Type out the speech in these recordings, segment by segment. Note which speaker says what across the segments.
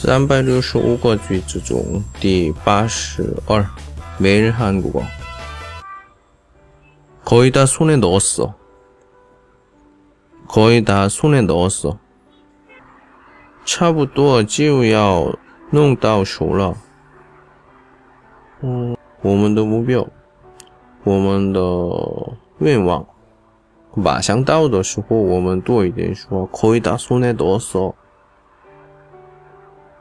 Speaker 1: 三百六十五个句子中第八十二매일한국어 거의 다 손에 넣었어. 거의 다 손에 넣었어. 差不多就要弄到手了。嗯，我们的目标，我们的愿望，马上到的时候，我们多一点说거의다손에넣었어。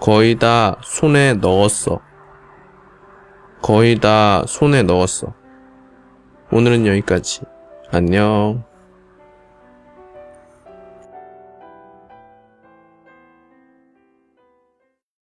Speaker 1: 거의 다 손에 넣었어. 거의 다 손에 넣었어. 오늘은 여기까지. 안녕.